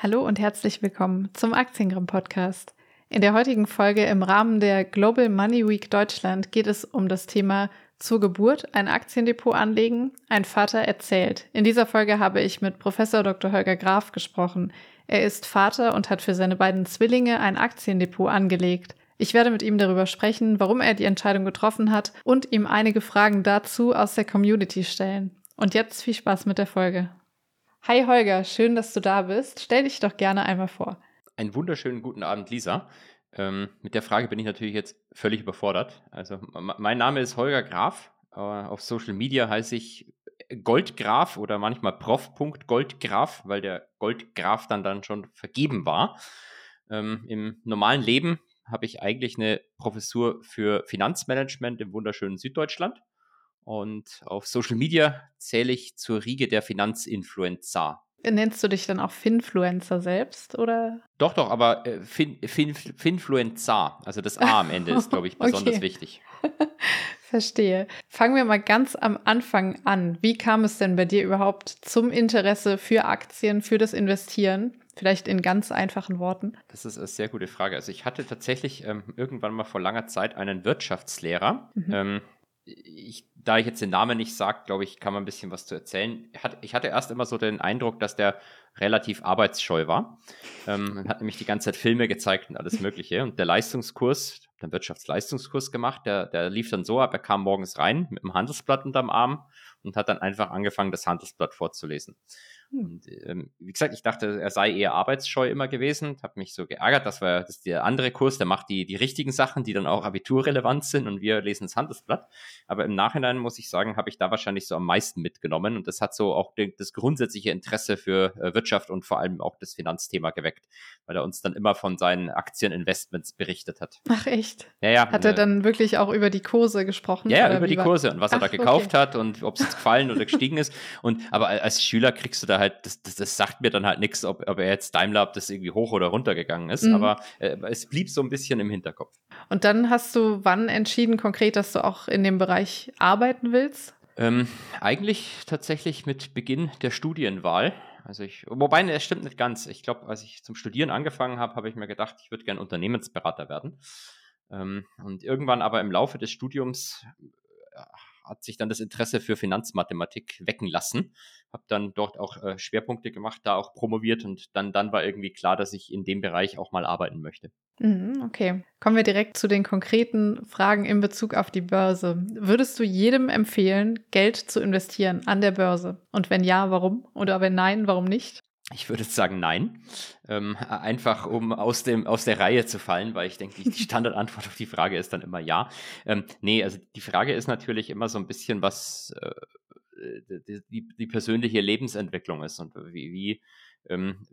Hallo und herzlich willkommen zum Aktiengramm Podcast. In der heutigen Folge im Rahmen der Global Money Week Deutschland geht es um das Thema zur Geburt ein Aktiendepot anlegen, ein Vater erzählt. In dieser Folge habe ich mit Professor Dr. Holger Graf gesprochen. Er ist Vater und hat für seine beiden Zwillinge ein Aktiendepot angelegt. Ich werde mit ihm darüber sprechen, warum er die Entscheidung getroffen hat und ihm einige Fragen dazu aus der Community stellen. Und jetzt viel Spaß mit der Folge. Hi Holger, schön, dass du da bist. Stell dich doch gerne einmal vor. Einen wunderschönen guten Abend, Lisa. Ähm, mit der Frage bin ich natürlich jetzt völlig überfordert. Also, mein Name ist Holger Graf. Äh, auf Social Media heiße ich Goldgraf oder manchmal Prof.Goldgraf, weil der Goldgraf dann, dann schon vergeben war. Ähm, Im normalen Leben habe ich eigentlich eine Professur für Finanzmanagement im wunderschönen Süddeutschland. Und auf Social Media zähle ich zur Riege der Finanzinfluencer. Nennst du dich dann auch Finfluencer selbst, oder? Doch, doch, aber äh, fin, fin, Finfluencer, also das A am Ende ist, glaube ich, besonders okay. wichtig. Verstehe. Fangen wir mal ganz am Anfang an. Wie kam es denn bei dir überhaupt zum Interesse für Aktien, für das Investieren? Vielleicht in ganz einfachen Worten. Das ist eine sehr gute Frage. Also ich hatte tatsächlich ähm, irgendwann mal vor langer Zeit einen Wirtschaftslehrer. Mhm. Ähm, ich, da ich jetzt den Namen nicht sage, glaube ich, kann man ein bisschen was zu erzählen. Ich hatte erst immer so den Eindruck, dass der relativ arbeitsscheu war. Ähm, hat nämlich die ganze Zeit Filme gezeigt und alles Mögliche. Und der Leistungskurs, der Wirtschaftsleistungskurs gemacht, der, der lief dann so ab, er kam morgens rein mit dem Handelsblatt unterm Arm und hat dann einfach angefangen, das Handelsblatt vorzulesen. Und ähm, wie gesagt, ich dachte, er sei eher arbeitsscheu immer gewesen, habe mich so geärgert, das war das der andere Kurs, der macht die, die richtigen Sachen, die dann auch abiturrelevant sind und wir lesen das Handelsblatt. Aber im Nachhinein muss ich sagen, habe ich da wahrscheinlich so am meisten mitgenommen und das hat so auch de, das grundsätzliche Interesse für äh, Wirtschaft und vor allem auch das Finanzthema geweckt, weil er uns dann immer von seinen Aktieninvestments berichtet hat. Ach echt? Ja, ja. Hat er äh, dann wirklich auch über die Kurse gesprochen? Ja, über die Kurse und was Ach, er da gekauft okay. hat und ob es gefallen oder gestiegen ist. Und aber als Schüler kriegst du da halt, das, das, das sagt mir dann halt nichts, ob, ob er jetzt Daimler, ob das irgendwie hoch oder runter gegangen ist. Mhm. Aber äh, es blieb so ein bisschen im Hinterkopf. Und dann hast du wann entschieden konkret, dass du auch in dem Bereich arbeiten willst? Ähm, eigentlich tatsächlich mit Beginn der Studienwahl. Also ich, wobei, es stimmt nicht ganz. Ich glaube, als ich zum Studieren angefangen habe, habe ich mir gedacht, ich würde gerne Unternehmensberater werden. Ähm, und irgendwann aber im Laufe des Studiums hat sich dann das Interesse für Finanzmathematik wecken lassen. Habe dann dort auch äh, Schwerpunkte gemacht, da auch promoviert und dann, dann war irgendwie klar, dass ich in dem Bereich auch mal arbeiten möchte. Mhm, okay. Kommen wir direkt zu den konkreten Fragen in Bezug auf die Börse. Würdest du jedem empfehlen, Geld zu investieren an der Börse? Und wenn ja, warum? Oder wenn nein, warum nicht? Ich würde sagen nein. Ähm, einfach um aus, dem, aus der Reihe zu fallen, weil ich denke, die Standardantwort auf die Frage ist dann immer ja. Ähm, nee, also die Frage ist natürlich immer so ein bisschen, was äh, die, die, die, persönliche Lebensentwicklung ist und wie, wie, ähm,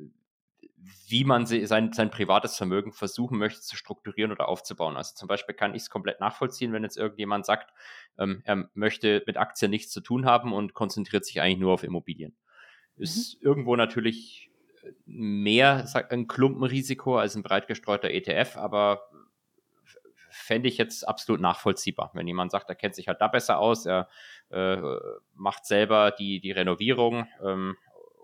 wie man sein, sein privates Vermögen versuchen möchte zu strukturieren oder aufzubauen. Also zum Beispiel kann ich es komplett nachvollziehen, wenn jetzt irgendjemand sagt, ähm, er möchte mit Aktien nichts zu tun haben und konzentriert sich eigentlich nur auf Immobilien. Ist mhm. irgendwo natürlich äh, mehr ein Klumpenrisiko als ein breit gestreuter ETF, aber fände ich jetzt absolut nachvollziehbar. Wenn jemand sagt, er kennt sich halt da besser aus, er äh, macht selber die, die Renovierung ähm,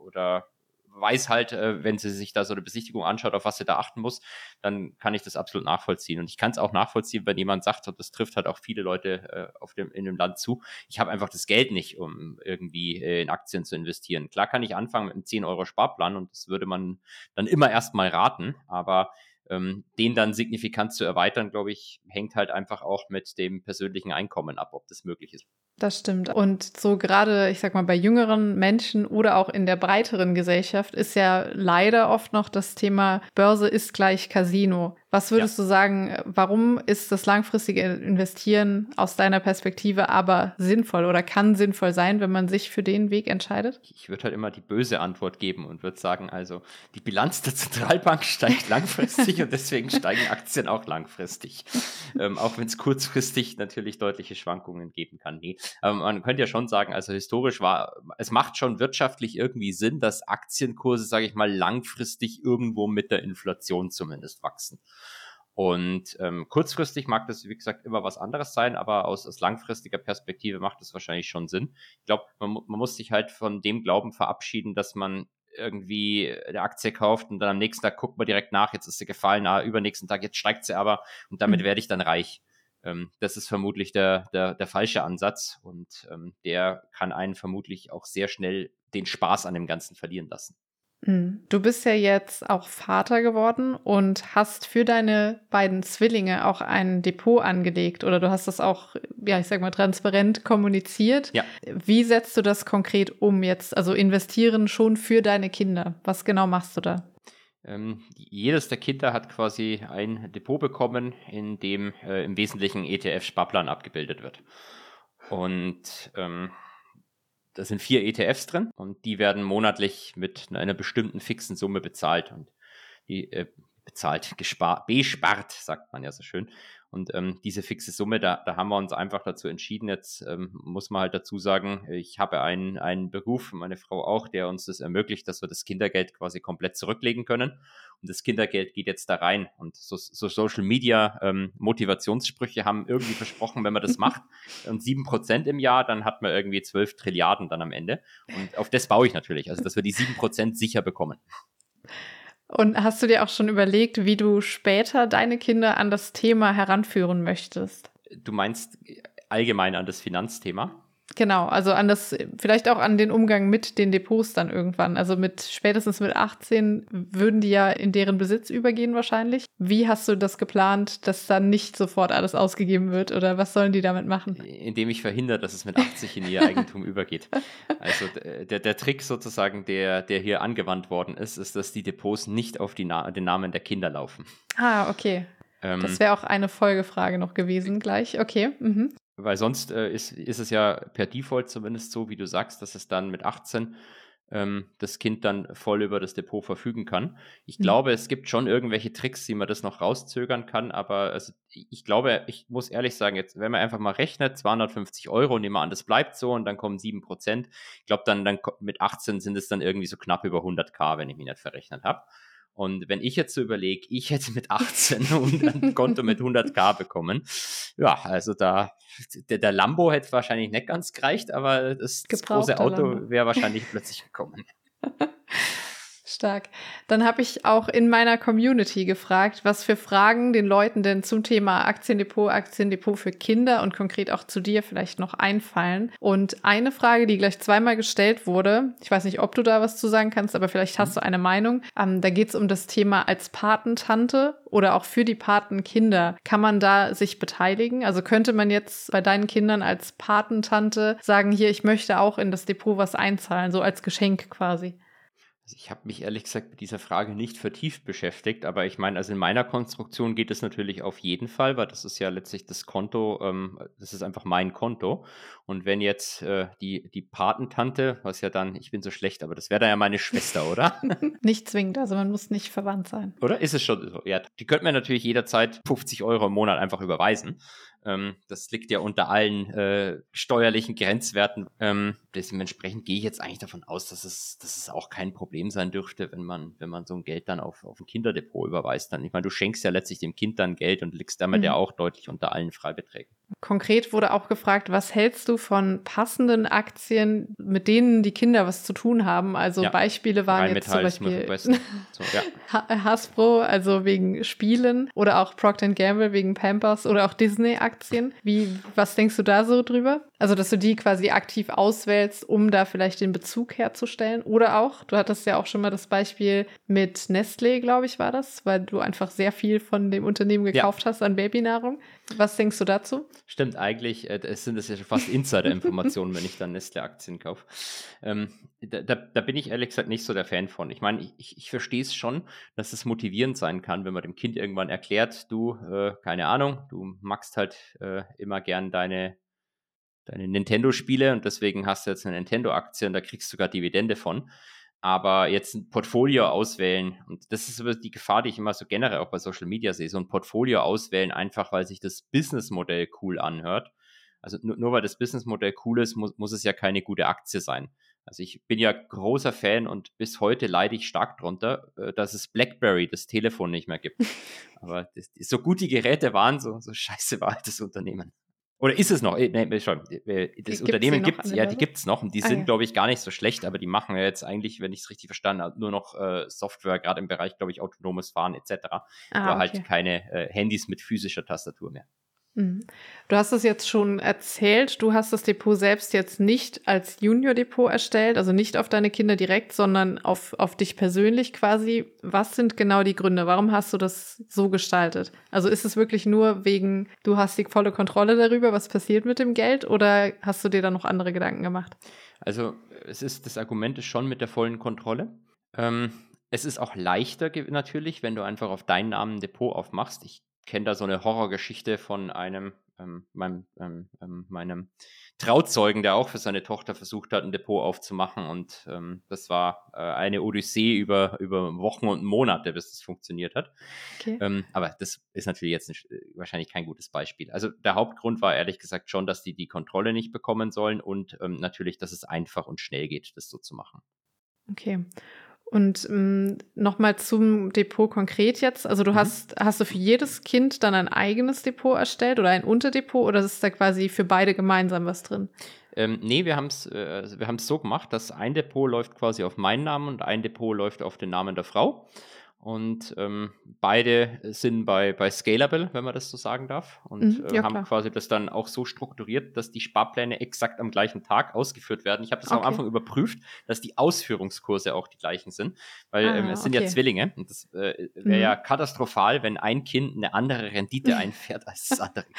oder weiß halt, äh, wenn sie sich da so eine Besichtigung anschaut, auf was sie da achten muss, dann kann ich das absolut nachvollziehen. Und ich kann es auch nachvollziehen, wenn jemand sagt, und das trifft halt auch viele Leute äh, auf dem, in dem Land zu, ich habe einfach das Geld nicht, um irgendwie äh, in Aktien zu investieren. Klar kann ich anfangen mit einem 10 Euro Sparplan und das würde man dann immer erstmal raten, aber ähm, den dann signifikant zu erweitern, glaube ich, hängt halt einfach auch mit dem persönlichen Einkommen ab, ob das möglich ist. Das stimmt. Und so gerade, ich sag mal, bei jüngeren Menschen oder auch in der breiteren Gesellschaft ist ja leider oft noch das Thema Börse ist gleich Casino. Was würdest ja. du sagen, warum ist das langfristige Investieren aus deiner Perspektive aber sinnvoll oder kann sinnvoll sein, wenn man sich für den Weg entscheidet? Ich würde halt immer die böse Antwort geben und würde sagen, also die Bilanz der Zentralbank steigt langfristig und deswegen steigen Aktien auch langfristig. ähm, auch wenn es kurzfristig natürlich deutliche Schwankungen geben kann. Nee. Aber man könnte ja schon sagen, also historisch war, es macht schon wirtschaftlich irgendwie Sinn, dass Aktienkurse, sage ich mal, langfristig irgendwo mit der Inflation zumindest wachsen. Und ähm, kurzfristig mag das, wie gesagt, immer was anderes sein, aber aus, aus langfristiger Perspektive macht es wahrscheinlich schon Sinn. Ich glaube, man, man muss sich halt von dem Glauben verabschieden, dass man irgendwie eine Aktie kauft und dann am nächsten Tag guckt man direkt nach, jetzt ist sie gefallen, na, übernächsten Tag, jetzt steigt sie aber und damit mhm. werde ich dann reich. Ähm, das ist vermutlich der, der, der falsche Ansatz und ähm, der kann einen vermutlich auch sehr schnell den Spaß an dem Ganzen verlieren lassen. Mhm. Du bist ja jetzt auch Vater geworden und hast für deine beiden Zwillinge auch ein Depot angelegt oder du hast das auch, ja, ich sag mal, transparent kommuniziert. Ja. Wie setzt du das konkret um jetzt? Also investieren schon für deine Kinder. Was genau machst du da? Ähm, jedes der Kinder hat quasi ein Depot bekommen, in dem äh, im Wesentlichen ETF-Sparplan abgebildet wird. Und ähm, da sind vier ETFs drin und die werden monatlich mit einer bestimmten fixen Summe bezahlt und die äh, bezahlt, gespart, bespart, sagt man ja so schön. Und ähm, diese fixe Summe, da, da haben wir uns einfach dazu entschieden. Jetzt ähm, muss man halt dazu sagen, ich habe einen, einen Beruf, meine Frau auch, der uns das ermöglicht, dass wir das Kindergeld quasi komplett zurücklegen können. Und das Kindergeld geht jetzt da rein. Und so, so Social Media ähm, Motivationssprüche haben irgendwie versprochen, wenn man das macht und sieben Prozent im Jahr, dann hat man irgendwie zwölf Trilliarden dann am Ende. Und auf das baue ich natürlich, also dass wir die sieben Prozent sicher bekommen. Und hast du dir auch schon überlegt, wie du später deine Kinder an das Thema heranführen möchtest? Du meinst allgemein an das Finanzthema? Genau, also an das, vielleicht auch an den Umgang mit den Depots dann irgendwann. Also mit spätestens mit 18 würden die ja in deren Besitz übergehen wahrscheinlich. Wie hast du das geplant, dass dann nicht sofort alles ausgegeben wird oder was sollen die damit machen? Indem ich verhindere, dass es mit 80 in ihr Eigentum übergeht. Also der, der Trick sozusagen, der, der hier angewandt worden ist, ist, dass die Depots nicht auf die Na den Namen der Kinder laufen. Ah, okay. Ähm, das wäre auch eine Folgefrage noch gewesen gleich. Okay. Mhm. Weil sonst äh, ist, ist es ja per Default zumindest so, wie du sagst, dass es dann mit 18 ähm, das Kind dann voll über das Depot verfügen kann. Ich mhm. glaube, es gibt schon irgendwelche Tricks, wie man das noch rauszögern kann, aber also, ich glaube, ich muss ehrlich sagen, jetzt, wenn man einfach mal rechnet, 250 Euro, nehmen wir an, das bleibt so und dann kommen 7 Prozent. Ich glaube, dann, dann mit 18 sind es dann irgendwie so knapp über 100k, wenn ich mich nicht verrechnet habe. Und wenn ich jetzt so überlege, ich hätte mit 18 ein Konto mit 100k bekommen, ja, also da, der, der Lambo hätte wahrscheinlich nicht ganz gereicht, aber das, das große Auto wäre wahrscheinlich plötzlich gekommen. Stark. Dann habe ich auch in meiner Community gefragt, was für Fragen den Leuten denn zum Thema Aktiendepot, Aktiendepot für Kinder und konkret auch zu dir vielleicht noch einfallen. Und eine Frage, die gleich zweimal gestellt wurde, ich weiß nicht, ob du da was zu sagen kannst, aber vielleicht hast du eine Meinung. Ähm, da geht es um das Thema als Patentante oder auch für die Patenkinder. Kann man da sich beteiligen? Also könnte man jetzt bei deinen Kindern als Patentante sagen, hier, ich möchte auch in das Depot was einzahlen, so als Geschenk quasi? Also ich habe mich ehrlich gesagt mit dieser Frage nicht vertieft beschäftigt, aber ich meine, also in meiner Konstruktion geht es natürlich auf jeden Fall, weil das ist ja letztlich das Konto, ähm, das ist einfach mein Konto. Und wenn jetzt äh, die, die Patentante, was ja dann, ich bin so schlecht, aber das wäre dann ja meine Schwester, oder? nicht zwingend, also man muss nicht verwandt sein. Oder ist es schon so? Ja, die könnte mir natürlich jederzeit 50 Euro im Monat einfach überweisen. Ähm, das liegt ja unter allen äh, steuerlichen Grenzwerten. Ähm, dementsprechend gehe ich jetzt eigentlich davon aus, dass es, dass es auch kein Problem sein dürfte, wenn man, wenn man so ein Geld dann auf, auf ein Kinderdepot überweist. Dann, ich meine, du schenkst ja letztlich dem Kind dann Geld und liegst damit mhm. ja auch deutlich unter allen Freibeträgen. Konkret wurde auch gefragt, was hältst du von passenden Aktien, mit denen die Kinder was zu tun haben? Also ja. Beispiele waren jetzt zum Beispiel so, ja. Hasbro, also wegen Spielen oder auch Procter Gamble wegen Pampers oder auch Disney-Aktien. Wie, was denkst du da so drüber? Also, dass du die quasi aktiv auswählst, um da vielleicht den Bezug herzustellen. Oder auch, du hattest ja auch schon mal das Beispiel mit Nestlé, glaube ich, war das, weil du einfach sehr viel von dem Unternehmen gekauft ja. hast an Babynahrung. Was denkst du dazu? Stimmt, eigentlich äh, sind das ja schon fast Insider-Informationen, wenn ich dann Nestle-Aktien kaufe. Ähm, da, da, da, bin ich ehrlich gesagt nicht so der Fan von. Ich meine, ich, ich, ich verstehe es schon, dass es motivierend sein kann, wenn man dem Kind irgendwann erklärt, du, äh, keine Ahnung, du magst halt äh, immer gern deine deine Nintendo-Spiele und deswegen hast du jetzt eine Nintendo-Aktie und da kriegst du sogar Dividende von. Aber jetzt ein Portfolio auswählen, und das ist aber die Gefahr, die ich immer so generell auch bei Social Media sehe, so ein Portfolio auswählen, einfach weil sich das Businessmodell cool anhört. Also nur, nur weil das Businessmodell cool ist, muss, muss es ja keine gute Aktie sein. Also ich bin ja großer Fan und bis heute leide ich stark drunter, äh, dass es BlackBerry, das Telefon, nicht mehr gibt. Aber das, so gut die Geräte waren, so, so scheiße war halt das Unternehmen. Oder ist es noch? Äh, nee, schon. Äh, das gibt's Unternehmen gibt es, ja, die gibt es noch. Und die ah, sind, ja. glaube ich, gar nicht so schlecht, aber die machen ja jetzt eigentlich, wenn ich es richtig verstanden habe, nur noch äh, Software, gerade im Bereich, glaube ich, autonomes Fahren etc. Ah, aber halt okay. halt keine äh, Handys mit physischer Tastatur mehr. Mhm. Du hast es jetzt schon erzählt, du hast das Depot selbst jetzt nicht als Junior-Depot erstellt, also nicht auf deine Kinder direkt, sondern auf, auf dich persönlich quasi. Was sind genau die Gründe? Warum hast du das so gestaltet? Also ist es wirklich nur wegen, du hast die volle Kontrolle darüber, was passiert mit dem Geld oder hast du dir da noch andere Gedanken gemacht? Also es ist, das Argument ist schon mit der vollen Kontrolle. Ähm, es ist auch leichter natürlich, wenn du einfach auf deinen Namen ein Depot aufmachst. Ich kenne da so eine Horrorgeschichte von einem, ähm, meinem, ähm, ähm, meinem Trauzeugen, der auch für seine Tochter versucht hat, ein Depot aufzumachen. Und ähm, das war äh, eine Odyssee über, über Wochen und Monate, bis das funktioniert hat. Okay. Ähm, aber das ist natürlich jetzt nicht, äh, wahrscheinlich kein gutes Beispiel. Also der Hauptgrund war ehrlich gesagt schon, dass die die Kontrolle nicht bekommen sollen und ähm, natürlich, dass es einfach und schnell geht, das so zu machen. Okay. Und ähm, nochmal zum Depot konkret jetzt. Also du mhm. hast, hast du für jedes Kind dann ein eigenes Depot erstellt oder ein Unterdepot oder ist da quasi für beide gemeinsam was drin? Ähm, nee, wir haben es äh, so gemacht, dass ein Depot läuft quasi auf meinen Namen und ein Depot läuft auf den Namen der Frau. Und ähm, beide sind bei, bei Scalable, wenn man das so sagen darf, und mhm, äh, ja, äh, haben klar. quasi das dann auch so strukturiert, dass die Sparpläne exakt am gleichen Tag ausgeführt werden. Ich habe das okay. am Anfang überprüft, dass die Ausführungskurse auch die gleichen sind, weil ah, ähm, es sind okay. ja Zwillinge und das äh, wäre mhm. ja katastrophal, wenn ein Kind eine andere Rendite einfährt als das andere Kind.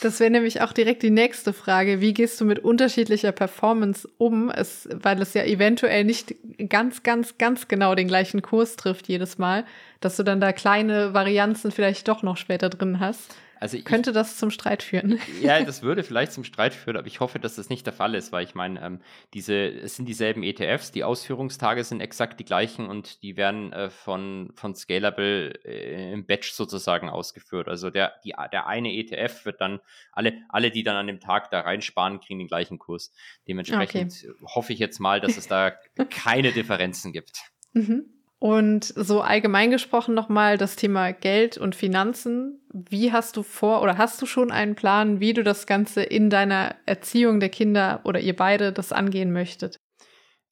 Das wäre nämlich auch direkt die nächste Frage. Wie gehst du mit unterschiedlicher Performance um? Es, weil es ja eventuell nicht ganz, ganz, ganz genau den gleichen Kurs trifft jedes Mal, dass du dann da kleine Varianzen vielleicht doch noch später drin hast. Also ich, Könnte das zum Streit führen? Ja, das würde vielleicht zum Streit führen, aber ich hoffe, dass das nicht der Fall ist, weil ich meine, ähm, diese, es sind dieselben ETFs, die Ausführungstage sind exakt die gleichen und die werden äh, von, von Scalable äh, im Batch sozusagen ausgeführt. Also der, die, der eine ETF wird dann, alle, alle, die dann an dem Tag da reinsparen, kriegen den gleichen Kurs. Dementsprechend okay. hoffe ich jetzt mal, dass es da keine Differenzen gibt. Mhm. Und so allgemein gesprochen nochmal das Thema Geld und Finanzen. Wie hast du vor oder hast du schon einen Plan, wie du das Ganze in deiner Erziehung der Kinder oder ihr beide das angehen möchtet?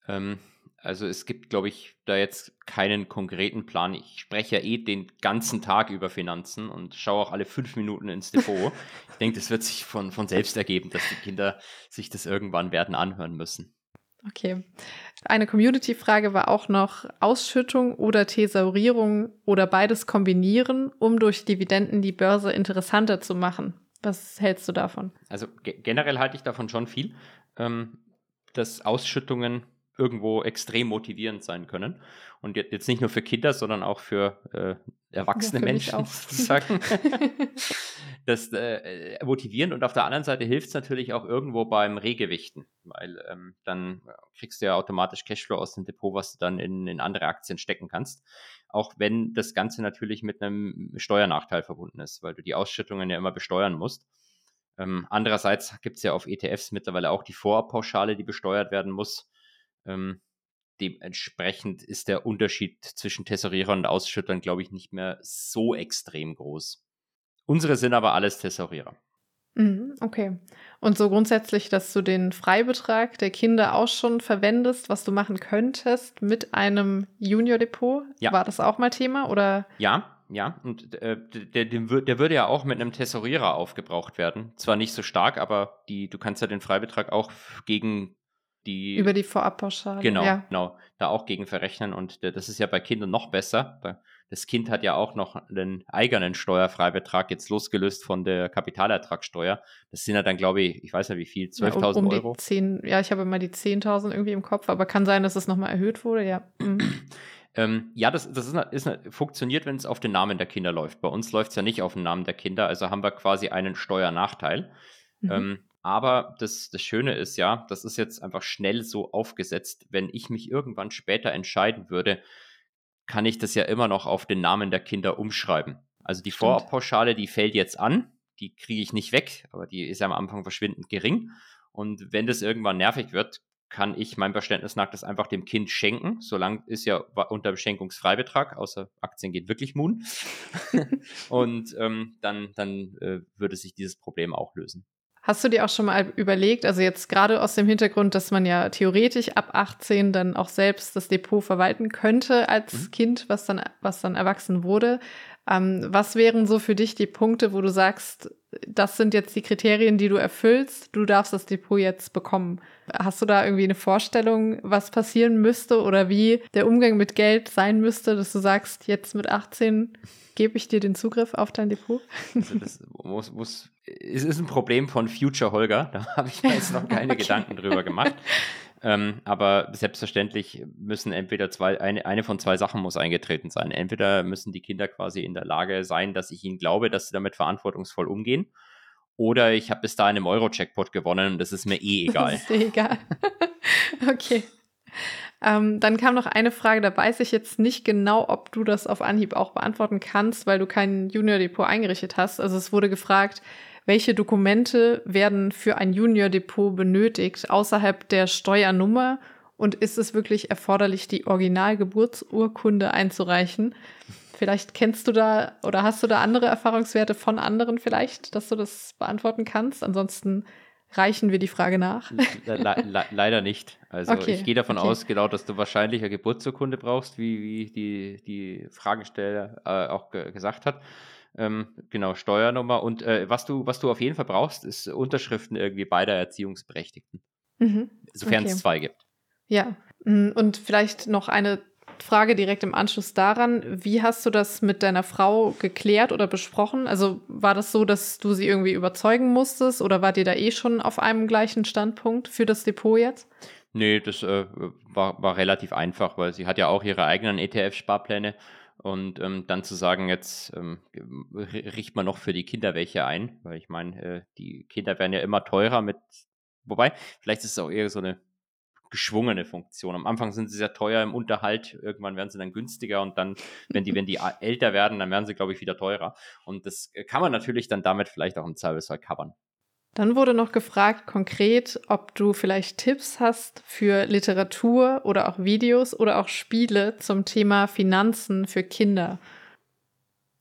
Ähm, also es gibt, glaube ich, da jetzt keinen konkreten Plan. Ich spreche ja eh den ganzen Tag über Finanzen und schaue auch alle fünf Minuten ins Depot. ich denke, das wird sich von, von selbst ergeben, dass die Kinder sich das irgendwann werden anhören müssen. Okay. Eine Community-Frage war auch noch Ausschüttung oder Thesaurierung oder beides kombinieren, um durch Dividenden die Börse interessanter zu machen. Was hältst du davon? Also generell halte ich davon schon viel, ähm, dass Ausschüttungen irgendwo extrem motivierend sein können. Und jetzt nicht nur für Kinder, sondern auch für äh, erwachsene ja, für Menschen sozusagen. das äh, motivieren und auf der anderen Seite hilft es natürlich auch irgendwo beim Regewichten, weil ähm, dann kriegst du ja automatisch Cashflow aus dem Depot, was du dann in, in andere Aktien stecken kannst. Auch wenn das Ganze natürlich mit einem Steuernachteil verbunden ist, weil du die Ausschüttungen ja immer besteuern musst. Ähm, andererseits gibt es ja auf ETFs mittlerweile auch die Vorabpauschale, die besteuert werden muss. Ähm, dementsprechend ist der Unterschied zwischen Tesorierer und Ausschüttern, glaube ich, nicht mehr so extrem groß. Unsere sind aber alles Tesorierer. Mhm, okay. Und so grundsätzlich, dass du den Freibetrag der Kinder auch schon verwendest, was du machen könntest mit einem Junior-Depot? Ja. War das auch mal Thema oder? Ja, ja. Und äh, der, der, der, würde ja auch mit einem Tesorierer aufgebraucht werden. Zwar nicht so stark, aber die, du kannst ja den Freibetrag auch gegen die. Über die Vorabpauschale. Genau, ja. genau. Da auch gegen verrechnen. Und das ist ja bei Kindern noch besser. Das Kind hat ja auch noch einen eigenen Steuerfreibetrag, jetzt losgelöst von der Kapitalertragssteuer. Das sind ja dann, glaube ich, ich weiß ja wie viel, 12.000 ja, um, um Euro. 10, ja, ich habe immer die 10.000 irgendwie im Kopf, aber kann sein, dass es nochmal erhöht wurde, ja. Mhm. Ähm, ja, das, das ist, ist, funktioniert, wenn es auf den Namen der Kinder läuft. Bei uns läuft es ja nicht auf den Namen der Kinder, also haben wir quasi einen Steuernachteil. Mhm. Ähm, aber das, das Schöne ist ja, das ist jetzt einfach schnell so aufgesetzt. Wenn ich mich irgendwann später entscheiden würde, kann ich das ja immer noch auf den Namen der Kinder umschreiben. Also die Vorpauschale, die fällt jetzt an, die kriege ich nicht weg, aber die ist ja am Anfang verschwindend gering. Und wenn das irgendwann nervig wird, kann ich meinem Verständnis nach das einfach dem Kind schenken. Solange ist ja unter Beschenkungsfreibetrag, außer Aktien geht wirklich Moon. und ähm, dann, dann äh, würde sich dieses Problem auch lösen. Hast du dir auch schon mal überlegt, also jetzt gerade aus dem Hintergrund, dass man ja theoretisch ab 18 dann auch selbst das Depot verwalten könnte als mhm. Kind, was dann, was dann erwachsen wurde. Ähm, was wären so für dich die Punkte, wo du sagst, das sind jetzt die Kriterien, die du erfüllst, du darfst das Depot jetzt bekommen? Hast du da irgendwie eine Vorstellung, was passieren müsste oder wie der Umgang mit Geld sein müsste, dass du sagst, jetzt mit 18 gebe ich dir den Zugriff auf dein Depot? Also das muss, muss, es ist ein Problem von Future Holger, da habe ich mir jetzt noch keine okay. Gedanken drüber gemacht. Ähm, aber selbstverständlich müssen entweder zwei, eine, eine von zwei Sachen muss eingetreten sein. Entweder müssen die Kinder quasi in der Lage sein, dass ich ihnen glaube, dass sie damit verantwortungsvoll umgehen. Oder ich habe bis dahin im Euro-Jackpot gewonnen und das ist mir eh egal. Das ist eh egal. okay. Ähm, dann kam noch eine Frage, da weiß ich jetzt nicht genau, ob du das auf Anhieb auch beantworten kannst, weil du kein Junior-Depot eingerichtet hast. Also es wurde gefragt, welche Dokumente werden für ein Junior-Depot benötigt außerhalb der Steuernummer und ist es wirklich erforderlich, die Originalgeburtsurkunde einzureichen? Vielleicht kennst du da oder hast du da andere Erfahrungswerte von anderen vielleicht, dass du das beantworten kannst? Ansonsten reichen wir die Frage nach. Le le leider nicht. Also okay, ich gehe davon okay. aus, genau, dass du wahrscheinlich eine Geburtsurkunde brauchst, wie, wie die, die Fragesteller äh, auch ge gesagt hat. Ähm, genau, Steuernummer. Und äh, was, du, was du auf jeden Fall brauchst, ist Unterschriften irgendwie beider Erziehungsberechtigten. Mhm. Sofern okay. es zwei gibt. Ja. Mm, und vielleicht noch eine Frage direkt im Anschluss daran. Wie hast du das mit deiner Frau geklärt oder besprochen? Also war das so, dass du sie irgendwie überzeugen musstest oder wart ihr da eh schon auf einem gleichen Standpunkt für das Depot jetzt? Nee, das äh, war, war relativ einfach, weil sie hat ja auch ihre eigenen ETF-Sparpläne und ähm, dann zu sagen, jetzt ähm, riecht man noch für die Kinder welche ein, weil ich meine, äh, die Kinder werden ja immer teurer mit, wobei, vielleicht ist es auch eher so eine geschwungene Funktion. Am Anfang sind sie sehr teuer im Unterhalt, irgendwann werden sie dann günstiger und dann, wenn die, wenn die älter werden, dann werden sie, glaube ich, wieder teurer. Und das äh, kann man natürlich dann damit vielleicht auch im Zweifelsfall covern. Dann wurde noch gefragt konkret, ob du vielleicht Tipps hast für Literatur oder auch Videos oder auch Spiele zum Thema Finanzen für Kinder.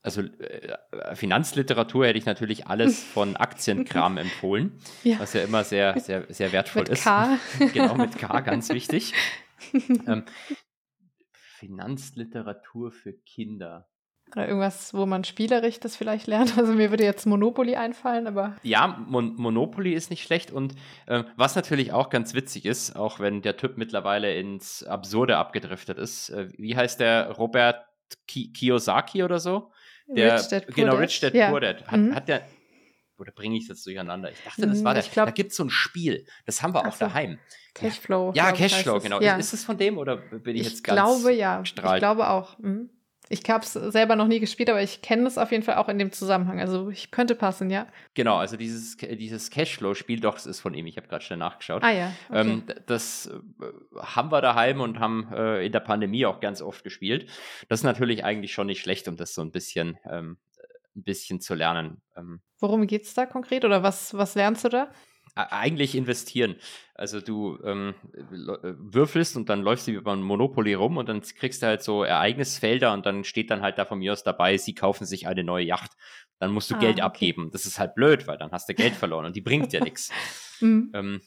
Also äh, Finanzliteratur hätte ich natürlich alles von Aktienkram empfohlen, ja. was ja immer sehr, sehr, sehr wertvoll mit ist. K. genau, mit K, ganz wichtig. ähm, Finanzliteratur für Kinder. Oder irgendwas, wo man spielerisch das vielleicht lernt. Also mir würde jetzt Monopoly einfallen, aber. Ja, Mon Monopoly ist nicht schlecht. Und äh, was natürlich auch ganz witzig ist, auch wenn der Typ mittlerweile ins Absurde abgedriftet ist, äh, wie heißt der Robert Ki Kiyosaki oder so? Der, Rich Dad genau, Rich Dad ja. Poor Dad. Hat, mhm. hat der, oder bringe ich jetzt durcheinander? Ich dachte, das war der. Glaub, da gibt es so ein Spiel. Das haben wir auch so. daheim. Cashflow. Ja, Cashflow, genau. Ja. Ist es von dem oder bin ich, ich jetzt ganz glaube, ja. Ich glaube auch. Mhm. Ich habe es selber noch nie gespielt, aber ich kenne es auf jeden Fall auch in dem Zusammenhang. Also ich könnte passen, ja. Genau, also dieses, dieses Cashflow-Spiel, doch, es ist von ihm. Ich habe gerade schnell nachgeschaut. Ah ja. Okay. Ähm, das äh, haben wir daheim und haben äh, in der Pandemie auch ganz oft gespielt. Das ist natürlich eigentlich schon nicht schlecht, um das so ein bisschen, ähm, ein bisschen zu lernen. Ähm, Worum geht es da konkret oder was, was lernst du da? Eigentlich investieren. Also du ähm, äh, würfelst und dann läufst du über ein Monopoly rum und dann kriegst du halt so Ereignisfelder und dann steht dann halt da von mir aus dabei, sie kaufen sich eine neue Yacht. Dann musst du ah, Geld okay. abgeben. Das ist halt blöd, weil dann hast du Geld verloren und die bringt dir nichts. Mhm. Ähm,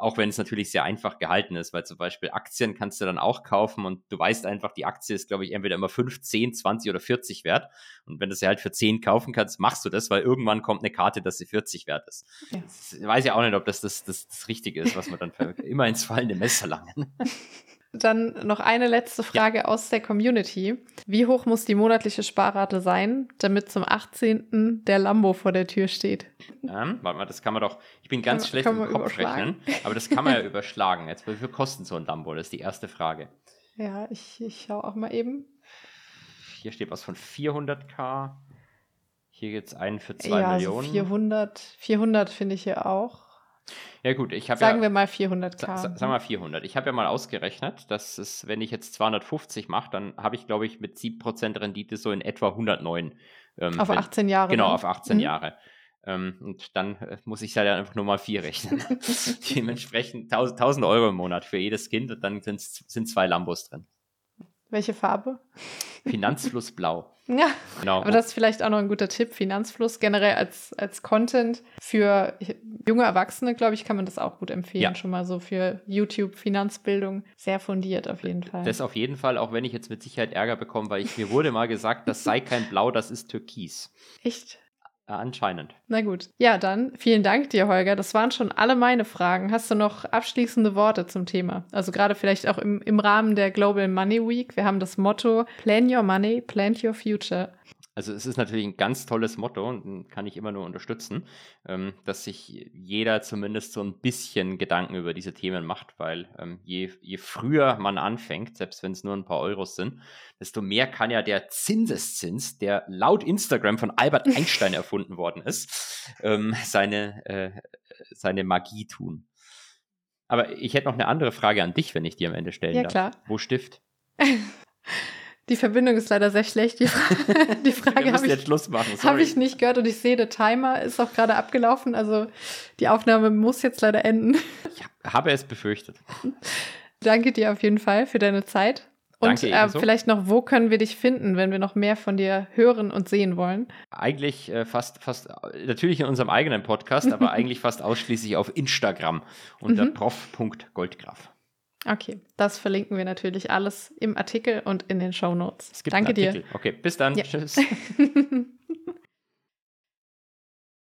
auch wenn es natürlich sehr einfach gehalten ist, weil zum Beispiel Aktien kannst du dann auch kaufen und du weißt einfach, die Aktie ist, glaube ich, entweder immer 5, 10, 20 oder 40 wert. Und wenn du sie halt für 10 kaufen kannst, machst du das, weil irgendwann kommt eine Karte, dass sie 40 wert ist. Ja. Ich weiß ja auch nicht, ob das das, das, das Richtige ist, was man dann immer ins fallende Messer langen. Dann noch eine letzte Frage ja. aus der Community. Wie hoch muss die monatliche Sparrate sein, damit zum 18. der Lambo vor der Tür steht? Ähm, warte mal, das kann man doch. Ich bin ganz kann, schlecht kann im Kopf rechnen, aber das kann man ja überschlagen. Jetzt, wie viel kostet so ein Lambo? Das ist die erste Frage. Ja, ich, ich schaue auch mal eben. Hier steht was von 400k. Hier gibt es einen für 2 ja, Millionen. Also 400, 400 finde ich hier auch. Ja gut, ich habe Sagen ja, wir mal 400k. Sa sagen wir mal 400. Ich habe ja mal ausgerechnet, dass es, wenn ich jetzt 250 mache, dann habe ich, glaube ich, mit 7% Rendite so in etwa 109. Ähm, auf wenn, 18 Jahre. Genau, dann? auf 18 mhm. Jahre. Ähm, und dann äh, muss ich ja einfach nur mal 4 rechnen. Dementsprechend 1000, 1000 Euro im Monat für jedes Kind und dann sind zwei Lambos drin. Welche Farbe? Finanzfluss blau. Ja, genau. aber das ist vielleicht auch noch ein guter Tipp. Finanzfluss generell als, als Content für junge Erwachsene, glaube ich, kann man das auch gut empfehlen. Ja. Schon mal so für YouTube Finanzbildung. Sehr fundiert auf jeden Fall. Das auf jeden Fall, auch wenn ich jetzt mit Sicherheit Ärger bekomme, weil ich, mir wurde mal gesagt, das sei kein Blau, das ist Türkis. Echt? Anscheinend. Na gut. Ja, dann vielen Dank dir, Holger. Das waren schon alle meine Fragen. Hast du noch abschließende Worte zum Thema? Also gerade vielleicht auch im, im Rahmen der Global Money Week. Wir haben das Motto Plan Your Money, Plant Your Future. Also es ist natürlich ein ganz tolles Motto und kann ich immer nur unterstützen, ähm, dass sich jeder zumindest so ein bisschen Gedanken über diese Themen macht, weil ähm, je, je früher man anfängt, selbst wenn es nur ein paar Euros sind, desto mehr kann ja der Zinseszins, der laut Instagram von Albert Einstein erfunden worden ist, ähm, seine, äh, seine Magie tun. Aber ich hätte noch eine andere Frage an dich, wenn ich dir am Ende stellen ja, darf. Klar. Wo Stift? Die Verbindung ist leider sehr schlecht. Die, Fra die Frage habe ich, hab ich nicht gehört und ich sehe, der Timer ist auch gerade abgelaufen. Also die Aufnahme muss jetzt leider enden. Ich habe es befürchtet. Danke dir auf jeden Fall für deine Zeit. Und äh, vielleicht noch, wo können wir dich finden, wenn wir noch mehr von dir hören und sehen wollen? Eigentlich äh, fast, fast, natürlich in unserem eigenen Podcast, aber eigentlich fast ausschließlich auf Instagram unter mhm. prof.goldgraf. Okay, das verlinken wir natürlich alles im Artikel und in den Show Notes. Danke dir. Okay, bis dann. Ja. Tschüss.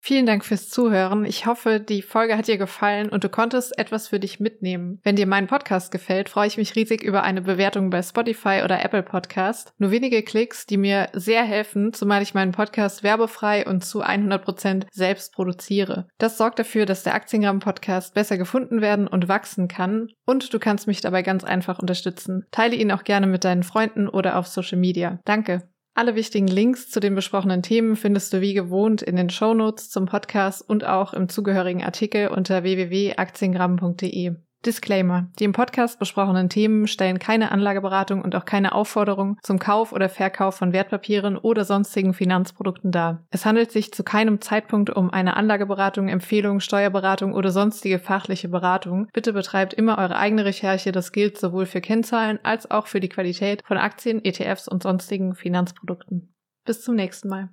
Vielen Dank fürs Zuhören. Ich hoffe, die Folge hat dir gefallen und du konntest etwas für dich mitnehmen. Wenn dir mein Podcast gefällt, freue ich mich riesig über eine Bewertung bei Spotify oder Apple Podcast. Nur wenige Klicks, die mir sehr helfen, zumal ich meinen Podcast werbefrei und zu 100 Prozent selbst produziere. Das sorgt dafür, dass der Aktiengramm Podcast besser gefunden werden und wachsen kann und du kannst mich dabei ganz einfach unterstützen. Teile ihn auch gerne mit deinen Freunden oder auf Social Media. Danke. Alle wichtigen Links zu den besprochenen Themen findest du wie gewohnt in den Shownotes zum Podcast und auch im zugehörigen Artikel unter www.aktiengramm.de. Disclaimer. Die im Podcast besprochenen Themen stellen keine Anlageberatung und auch keine Aufforderung zum Kauf oder Verkauf von Wertpapieren oder sonstigen Finanzprodukten dar. Es handelt sich zu keinem Zeitpunkt um eine Anlageberatung, Empfehlung, Steuerberatung oder sonstige fachliche Beratung. Bitte betreibt immer eure eigene Recherche. Das gilt sowohl für Kennzahlen als auch für die Qualität von Aktien, ETFs und sonstigen Finanzprodukten. Bis zum nächsten Mal.